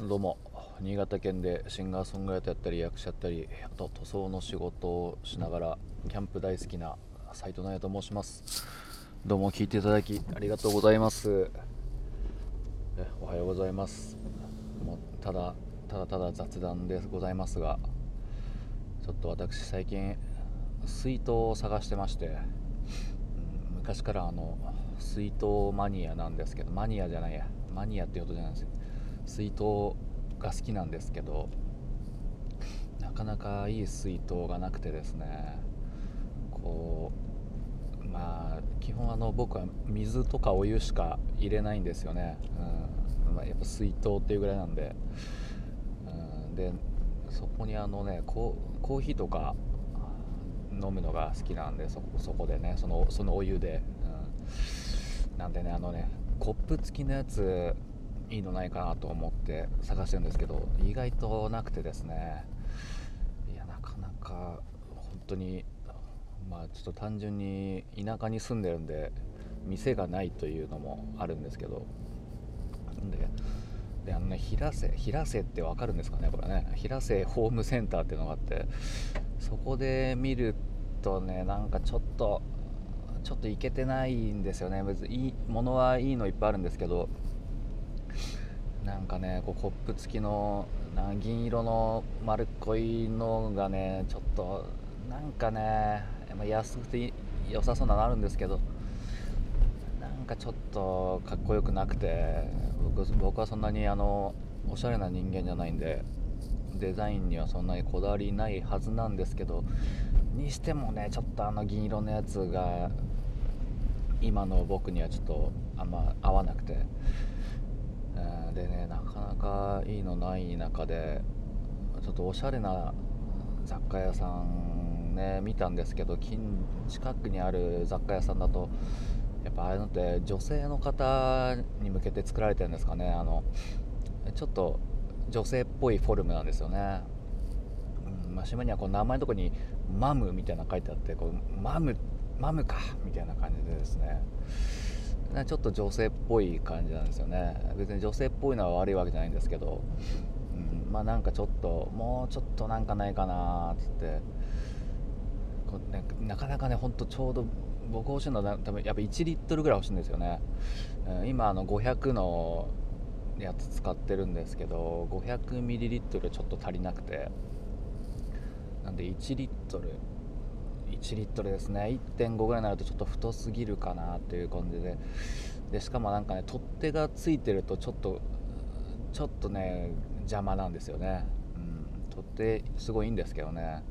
どうも。新潟県でシンガーソングライターやったり役者やったりあと塗装の仕事をしながらキャンプ大好きな斉藤直也と申します。どうも聞いていただきありがとうございます。えおはようございます。もうただただただ雑談でございますがちょっと私最近水筒を探してまして、うん昔からあの水筒マニアなんですけどマニアじゃないや。マニアっていうことじゃないですよ。水筒が好きなんですけどなかなかいい水筒がなくてですね。こうまあ基本あの僕は水とかお湯しか入れないんですよね、うん。まあ、やっぱ水筒っていうぐらいなんで、うん、でそこにあのねコーヒーとか飲むのが好きなんでそそこでねそのそのお湯で、うん、なんでねあのねコップ付きのやついいのないかなと思って探してるんですけど意外となくてですね。いやなかなか本当にまあちょっと単純に田舎に住んでるんで店がないというのもあるんですけど。でであのね平瀬平瀬って分かるんですかねこれね。平瀬ホームセンターっていうのがあってそこで見るとねなんかちょっとちょっといけてないんですよね。別にいいものはいいのいっぱいあるんですけどなんかねこうコップ付きのな銀色の丸っこいのがねちょっとなんかね、ま、安くて良さそうなのあるんですけどなんかちょっとかっこよくなくて僕僕はそんなにあのおしゃれな人間じゃないんでデザインにはそんなにこだわりないはずなんですけどにしてもねちょっとあの銀色のやつが今の僕にはちょっとあんま合わなくて。でねなかなかいいのない中でちょっとおしゃれな雑貨屋さんね見たんですけど近近くにある雑貨屋さんだとやっぱああいうのって女性の方に向けて作られてるんですかね。あのちょっと女性っぽいフォルムなんですよね、うん。まあ、島にはこう名前のとこに「マム」みたいなの書いてあってこうマムマムかみたいな感じでですね。ちょっと女性っぽい感じなんですよね。別に女性っぽいのは悪いわけじゃないんですけど、うん、まあなんかちょっともうちょっとなんかないかなっつって。こね、なかなかねほんとちょうど僕欲しいのは多分やっぱ1リットルぐらい欲しいんですよね、うん、今あの500のやつ使ってるんですけど500ミリリットルちょっと足りなくて。なんで1リットル1リットルですね。1.5ぐらいになるとちょっと太すぎるかなっていう感じで。でしかもなんかね取っ手がついてるとちょっとちょっとね邪魔なんですよね、うん、取っ手すごいいいんですけどね。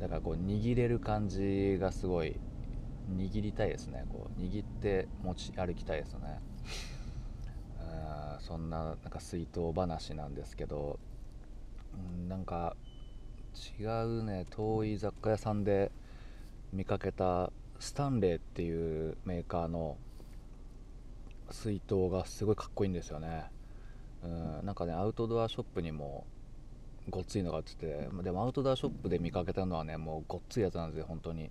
だからこう握れる感じがすごい握りたいですね。こう握って持ち歩きたいですね。そんななんか水筒話なんですけど、うん、なんか違うね遠い雑貨屋さんで見かけたスタンレーっていうメーカーの水筒がすごいかっこいいんですよね。うんなんかねアウトドアショップにもごっついのが売っててでもアウトドアショップで見かけたのはねもうごっついやつなんですよ本当に。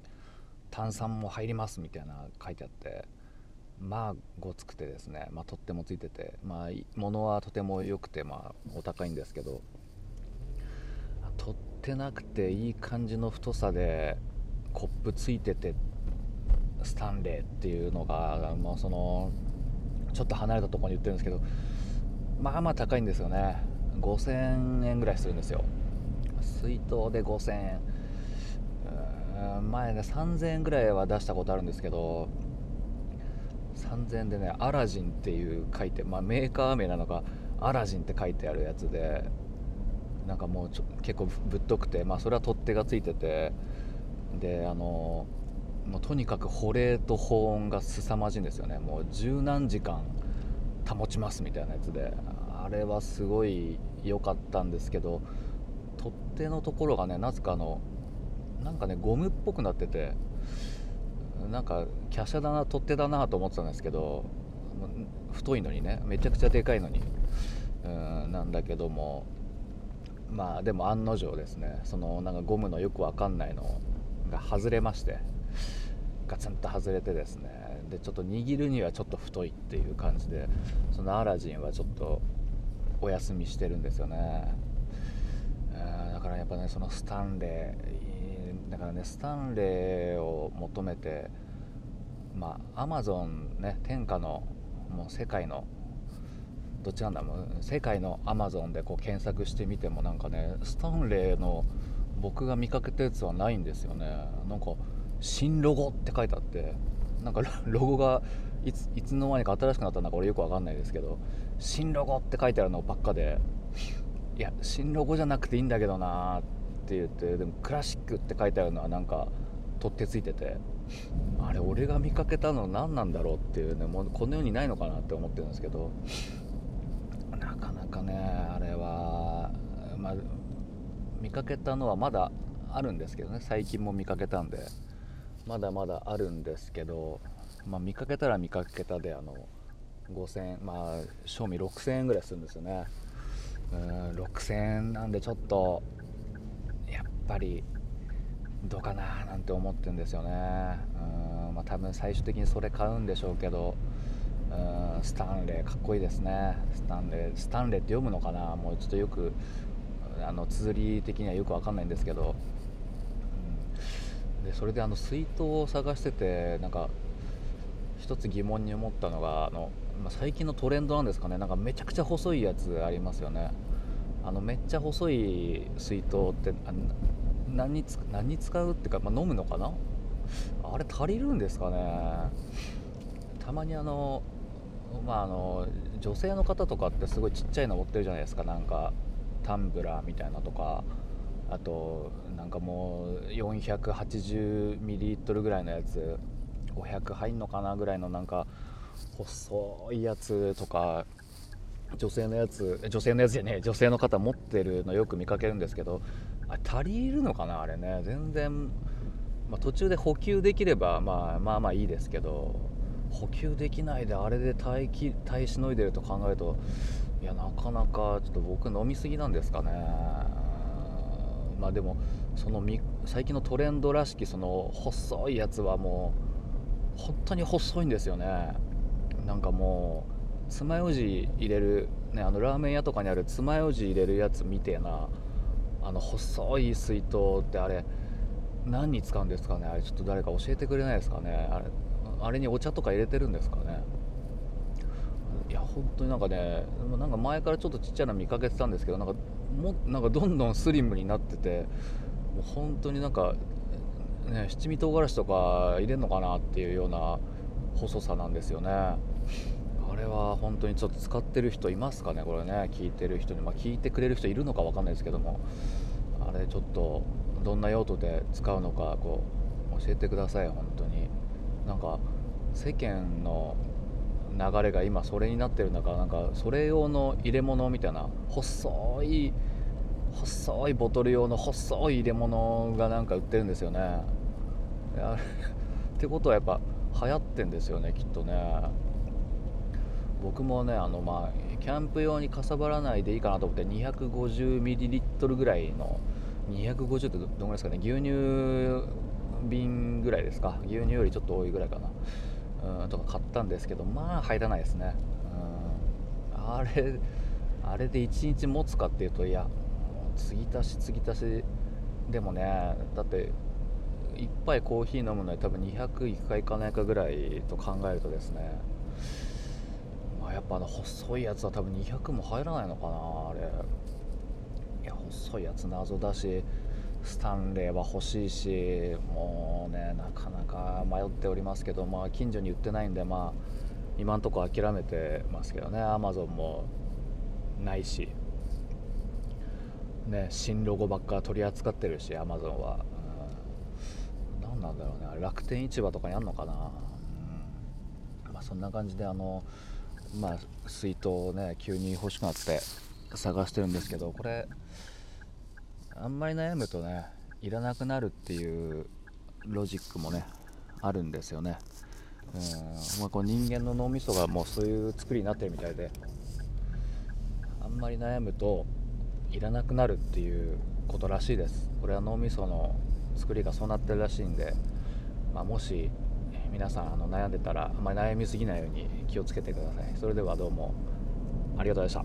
炭酸も入りますみたいな書いてあって。まあごつくてですね、まあ、取っ手もついてて。まあ物はとても良くてまあお高いんですけど。取ってなくていい感じの太さでコップついててスタンレーっていうのがもうそのちょっと離れたところに売ってるんですけどまあまあ高いんですよね。5000円ぐらいするんですよ。水筒で5000円。前ね3000円ぐらいは出したことあるんですけど3000円でねアラジンっていう書いて、まあ、メーカー名なのかアラジンって書いてあるやつでなんかもうちょ結構ぶっとくて、まあ、それは取っ手がついててであのもうとにかく保冷と保温が凄まじいんですよね。もう十何時間保ちますみたいなやつであれはすごい良かったんですけど取っ手のところがねなぜかあのなんかねゴムっぽくなっててなんか華奢だな取っ手だなと思ってたんですけど太いのにねめちゃくちゃでかいのにうんなんだけどもまあでも案の定ですねそのなんかゴムのよくわかんないのをが外れましてガツンと外れてですねでちょっと握るにはちょっと太いっていう感じでそのアラジンはちょっとお休みしてるんですよね。だからやっぱねそのスタンレーだからねスタンレーを求めてまあアマゾンね天下のもう世界のどっちなんだろう世界のアマゾンでこう検索してみてもなんかねスタンレーの僕が見かけたやつはないんですよね。なんか新ロゴって書いてあってなんか ロゴがいついつの間にか新しくなったのか俺よく分かんないですけど新ロゴって書いてあるのばっかでいや新ロゴじゃなくていいんだけどなって言ってでもクラシックって書いてあるのはなんか取ってついててあれ俺が見かけたの何なんだろうっていうねもうこの世にないのかなって思ってるんですけどなかなかねあれはまあ見かけたのはまだあるんですけどね。最近も見かけたんで。まだまだあるんですけど。まあ、見かけたら見かけたであの5000円まあ賞味6000円ぐらいするんですよね。うん6000円なんでちょっとやっぱりどうかななんて思ってるんですよね。うんまあ多分最終的にそれ買うんでしょうけどうんスタンレーかっこいいですね。スタンレースタンレーって読むのかな？もうちょっとよくあの綴り的にはよくわかんないんですけど、うん、でそれであの水筒を探しててなんか一つ疑問に思ったのがあの、ま、最近のトレンドなんですかね。なんかめちゃくちゃ細いやつありますよね。あのめっちゃ細い水筒って何に何使うっていうか、まあ、飲むのかな？あれ足りるんですかね？たまにあのまああの女性の方とかってすごいちっちゃいの持ってるじゃないですか。なんかタンブラーみたいなとかあとなんかもう480ミリリットルぐらいのやつ500入んのかなぐらいのなんか細いやつとか女性のやつ女性のやつじゃねえ女性の方持ってるのよく見かけるんですけどあ足りるのかなあれね。全然、まあ、途中で補給できれば、まあ、まあまあいいですけど補給できないであれで耐え耐えしのいでると考えるといやなかなかちょっと僕飲みすぎなんですかね。まあでもその最近のトレンドらしきその細いやつはもう本当に細いんですよね。なんかもう爪楊枝入れる、ね、あのラーメン屋とかにある爪楊枝入れるやつみてえな。あの細い水筒ってあれ何に使うんですかね。あれちょっと誰か教えてくれないですかね。あれあれにお茶とか入れてるんですかね。いや本当になんかねなんか前からちょっとちっちゃいの見かけてたんですけどなんかもなんかどんどんスリムになっててもう本当になんかね、七味唐辛子とか入れるのかなっていうような細さなんですよね。あれは本当にちょっと使ってる人いますかねこれね。聞いてる人に、まあ、聞いてくれる人いるのか分かんないですけども。あれちょっとどんな用途で使うのかこう教えてください本当に。なんか世間の流れが今それになってる中なんかそれ用の入れ物みたいな細い細いボトル用の細い入れ物がなんか売ってるんですよね。ってことはやっぱ流行ってんですよねきっとね。僕もねあのまあキャンプ用にかさばらないでいいかなと思って 250ml ぐらいの250ってどのぐらいですかね牛乳瓶ぐらいですか。牛乳よりちょっと多いぐらいかな。うんとか買ったんですけどまあ入らないですね。うん。あれあれで1日持つかっていうといや継ぎ足し継ぎ足しでもねだって1杯コーヒー飲むのに多分200いくかいかないかぐらいと考えるとですね、まあ、やっぱあの細いやつは多分200も入らないのかなあれ。いや細いやつ謎だしスタンレーは欲しいしもうねなかなか迷っておりますけどまあ近所に売ってないんでまあ今んとこ諦めてますけどねアマゾンもないしね新ロゴばっか取り扱ってるしアマゾンは、うん、何なんだろうね楽天市場とかにあんのかな、うん、まあ、そんな感じであのまあ水筒をね急に欲しくなって探してるんですけどこれあんまり悩むとねいらなくなるっていうロジックもねあるんですよね。うんまあ、こう人間の脳みそがもうそういう作りになってるみたいであんまり悩むといらなくなるっていうことらしいです。これは脳みその作りがそうなってるらしいんで、まあ、もし皆さんあの悩んでたらあんまり悩みすぎないように気をつけてください。それではどうもありがとうございました。